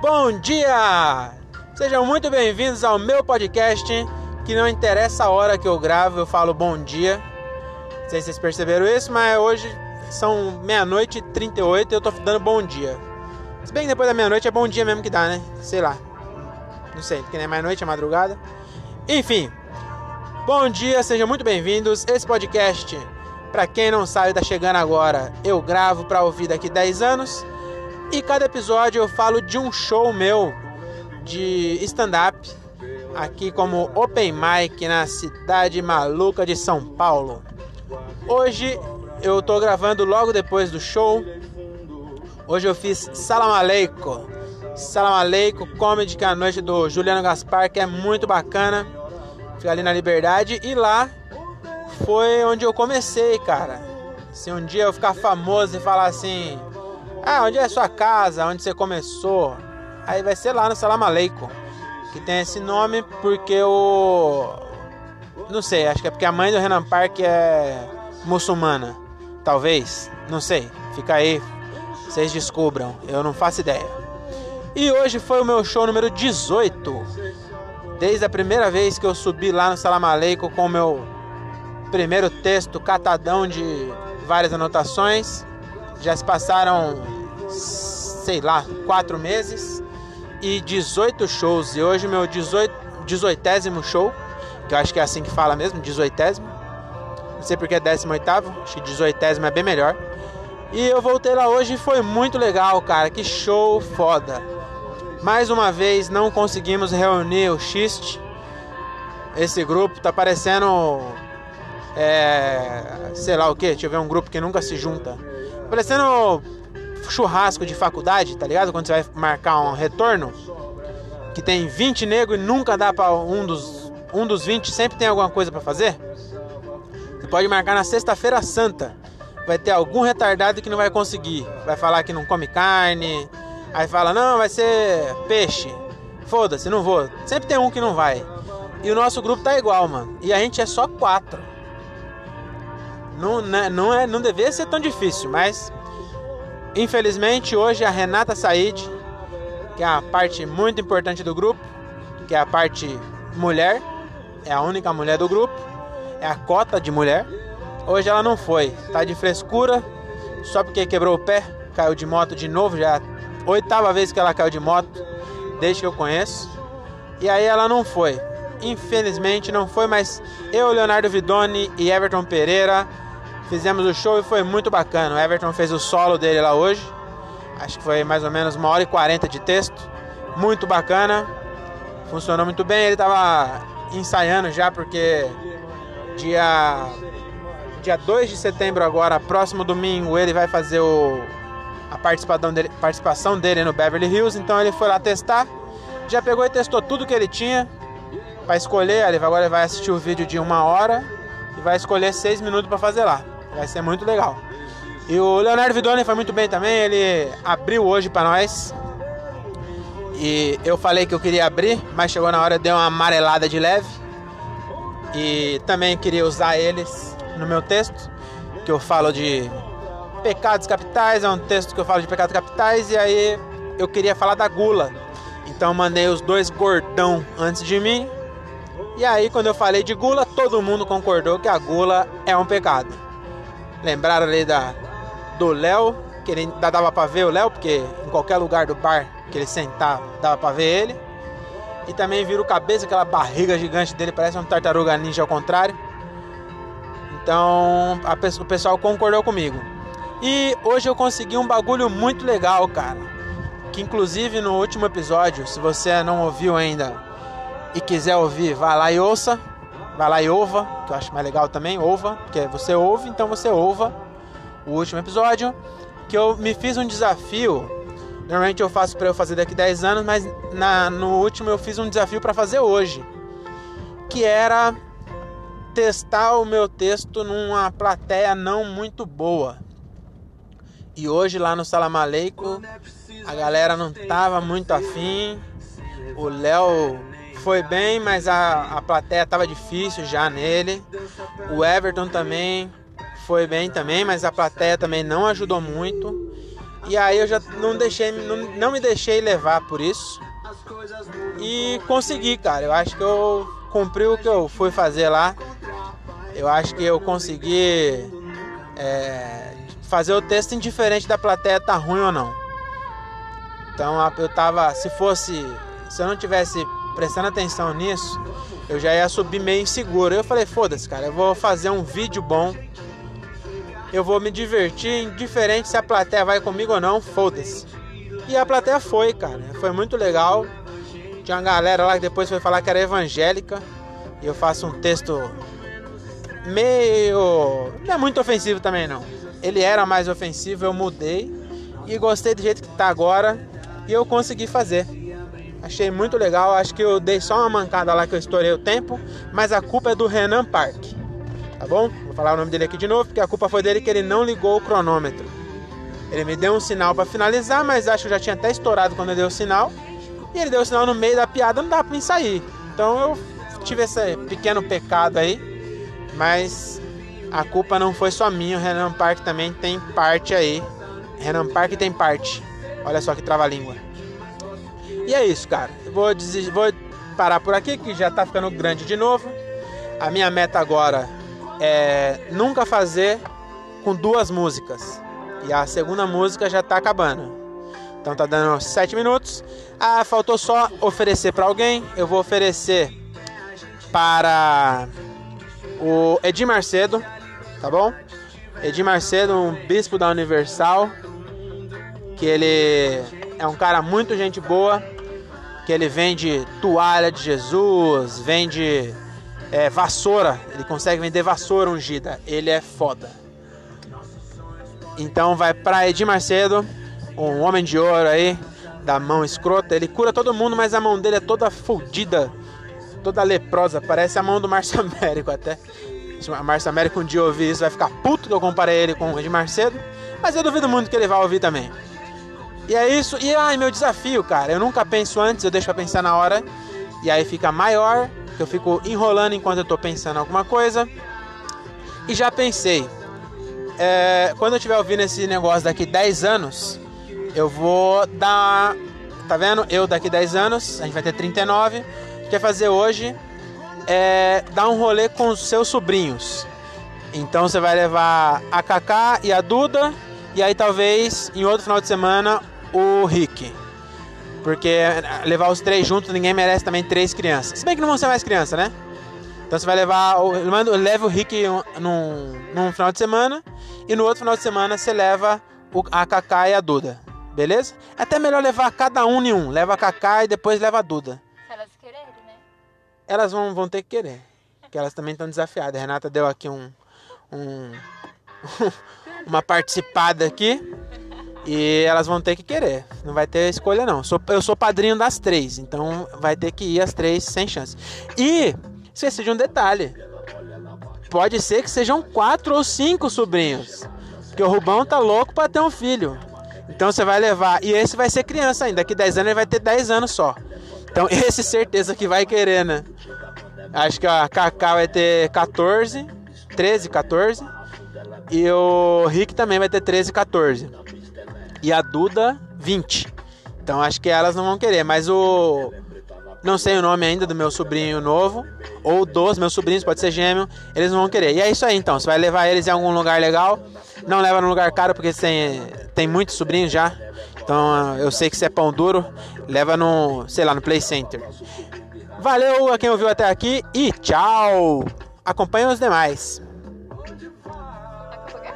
Bom dia! Sejam muito bem-vindos ao meu podcast, que não interessa a hora que eu gravo, eu falo bom dia. Não sei se vocês perceberam isso, mas hoje são meia-noite e 38 e eu tô dando bom dia. Se bem que depois da meia-noite é bom dia mesmo que dá, né? Sei lá. Não sei, porque nem é mais noite, é madrugada. Enfim. Bom dia, sejam muito bem-vindos. Esse podcast, para quem não sabe, tá chegando agora. Eu gravo para ouvir daqui 10 anos. E cada episódio eu falo de um show meu de stand-up aqui como Open Mic na cidade maluca de São Paulo. Hoje eu tô gravando logo depois do show. Hoje eu fiz Salam Aleikum. Salam Aleikum, comedy que é a noite do Juliano Gaspar, que é muito bacana. Fica ali na Liberdade e lá foi onde eu comecei, cara. Se um dia eu ficar famoso e falar assim, ah, onde é a sua casa? Onde você começou? Aí vai ser lá no Salam Aleikum. Que tem esse nome porque o. Não sei, acho que é porque a mãe do Renan Park é muçulmana. Talvez, não sei. Fica aí, vocês descubram. Eu não faço ideia. E hoje foi o meu show número 18. Desde a primeira vez que eu subi lá no Salam Aleikum com o meu primeiro texto catadão de várias anotações. Já se passaram, sei lá, quatro meses e 18 shows. E hoje meu 18, 18 show, que eu acho que é assim que fala mesmo, 18. Não sei porque é 18, acho que 18 é bem melhor. E eu voltei lá hoje e foi muito legal, cara. Que show foda. Mais uma vez não conseguimos reunir o Xiste. Esse grupo tá parecendo. É, sei lá o que, deixa eu ver um grupo que nunca se junta. Parecendo churrasco de faculdade, tá ligado? Quando você vai marcar um retorno, que tem 20 negros e nunca dá para um dos um dos 20 sempre tem alguma coisa para fazer. Você pode marcar na sexta-feira santa. Vai ter algum retardado que não vai conseguir. Vai falar que não come carne. Aí fala: "Não, vai ser peixe". Foda-se, não vou. Sempre tem um que não vai. E o nosso grupo tá igual, mano. E a gente é só quatro. Não, né, não, é, não devia ser tão difícil, mas infelizmente hoje a Renata Said, que é a parte muito importante do grupo, que é a parte mulher, é a única mulher do grupo, é a cota de mulher. Hoje ela não foi, tá de frescura, só porque quebrou o pé, caiu de moto de novo, já é a oitava vez que ela caiu de moto, desde que eu conheço. E aí ela não foi. Infelizmente não foi, mas eu, Leonardo Vidoni e Everton Pereira Fizemos o show e foi muito bacana. O Everton fez o solo dele lá hoje. Acho que foi mais ou menos uma hora e quarenta de texto. Muito bacana. Funcionou muito bem. Ele estava ensaiando já porque dia dia 2 de setembro agora, próximo domingo, ele vai fazer o a participação dele, participação dele no Beverly Hills, então ele foi lá testar. Já pegou e testou tudo que ele tinha para escolher. Ele agora ele vai assistir o vídeo de uma hora e vai escolher seis minutos para fazer lá. Vai ser muito legal. E o Leonardo Vidoni foi muito bem também, ele abriu hoje para nós. E eu falei que eu queria abrir, mas chegou na hora deu uma amarelada de leve. E também queria usar eles no meu texto, que eu falo de pecados capitais, é um texto que eu falo de pecados capitais e aí eu queria falar da gula. Então mandei os dois gordão antes de mim. E aí quando eu falei de gula, todo mundo concordou que a gula é um pecado. Lembraram ali da, do Léo, que ele ainda dava pra ver o Léo, porque em qualquer lugar do bar que ele sentar, dava pra ver ele. E também viram cabeça, aquela barriga gigante dele, parece uma tartaruga ninja ao contrário. Então a, o pessoal concordou comigo. E hoje eu consegui um bagulho muito legal, cara. Que inclusive no último episódio, se você não ouviu ainda e quiser ouvir, vá lá e ouça. Vai lá e ouva, que eu acho mais legal também, ouva, porque você ouve, então você ouva o último episódio, que eu me fiz um desafio. Normalmente eu faço para eu fazer daqui 10 anos, mas na, no último eu fiz um desafio para fazer hoje, que era testar o meu texto numa plateia não muito boa. E hoje lá no Salamaleico a galera não tava muito afim. O Léo foi bem, mas a, a plateia estava difícil já nele. O Everton também foi bem também, mas a plateia também não ajudou muito. E aí eu já não deixei, não, não me deixei levar por isso. E consegui, cara. Eu acho que eu cumpri o que eu fui fazer lá. Eu acho que eu consegui é, fazer o texto indiferente da plateia tá ruim ou não. Então eu tava, se fosse, se eu não tivesse prestando atenção nisso, eu já ia subir meio inseguro. Eu falei, foda-se, cara, eu vou fazer um vídeo bom. Eu vou me divertir, indiferente se a plateia vai comigo ou não, foda-se. E a plateia foi, cara. Foi muito legal. Tinha uma galera lá que depois foi falar que era evangélica. E eu faço um texto meio. Não é muito ofensivo também não. Ele era mais ofensivo, eu mudei. E gostei do jeito que tá agora e eu consegui fazer. Achei muito legal, acho que eu dei só uma mancada lá que eu estourei o tempo, mas a culpa é do Renan Park. Tá bom? Vou falar o nome dele aqui de novo, porque a culpa foi dele que ele não ligou o cronômetro. Ele me deu um sinal para finalizar, mas acho que já tinha até estourado quando ele deu o sinal. E ele deu o sinal no meio da piada, não dá para mim sair. Então eu tive esse pequeno pecado aí, mas a culpa não foi só minha, o Renan Park também tem parte aí. Renan Park tem parte. Olha só que trava-língua. E é isso, cara. Vou, vou parar por aqui, que já tá ficando grande de novo. A minha meta agora é nunca fazer com duas músicas. E a segunda música já tá acabando. Então tá dando sete minutos. Ah, faltou só oferecer para alguém. Eu vou oferecer para o Edir Macedo, tá bom? Edir Macedo, um bispo da Universal que ele é um cara muito gente boa, que ele vende toalha de Jesus, vende é, vassoura, ele consegue vender vassoura ungida, ele é foda. Então vai pra Edir Macedo, um homem de ouro aí, da mão escrota, ele cura todo mundo, mas a mão dele é toda fodida, toda leprosa, parece a mão do Márcio Américo até. Se o Márcio Américo um dia ouvir isso, vai ficar puto que eu comparei ele com o Edir Macedo, mas eu duvido muito que ele vá ouvir também. E é isso. E ai, meu desafio, cara. Eu nunca penso antes, eu deixo pra pensar na hora. E aí fica maior. Eu fico enrolando enquanto eu tô pensando alguma coisa. E já pensei. É, quando eu estiver ouvindo esse negócio daqui 10 anos, eu vou dar. Tá vendo? Eu daqui 10 anos, a gente vai ter 39. Quer fazer hoje é dar um rolê com os seus sobrinhos. Então você vai levar a Kaká e a Duda. E aí talvez em outro final de semana o Rick. Porque levar os três juntos, ninguém merece também três crianças. Se bem que não vão ser mais crianças, né? Então você vai levar. Leva o Rick num, num final de semana. E no outro final de semana você leva a Kaká e a Duda. Beleza? É até melhor levar cada um em um. Leva a Kaká e depois leva a Duda. Se elas quererem, né? Elas vão, vão ter que querer. Porque elas também estão desafiadas. A Renata deu aqui um. um uma participada aqui. E elas vão ter que querer. Não vai ter escolha, não. Eu sou padrinho das três. Então vai ter que ir as três sem chance. E esqueci de um detalhe. Pode ser que sejam quatro ou cinco sobrinhos. Porque o Rubão tá louco para ter um filho. Então você vai levar. E esse vai ser criança ainda. Daqui 10 anos ele vai ter 10 anos só. Então esse certeza que vai querer, né? Acho que a Cacá vai ter 14, 13, 14. E o Rick também vai ter 13, 14 e a Duda 20. Então acho que elas não vão querer, mas o não sei o nome ainda do meu sobrinho novo ou dos meus sobrinhos, pode ser gêmeo, eles não vão querer. E é isso aí então, você vai levar eles em algum lugar legal. Não leva num lugar caro porque tem tem muitos sobrinhos já. Então eu sei que se é pão duro, leva no, sei lá, no Play Center. Valeu a quem ouviu até aqui e tchau. Acompanhe os demais.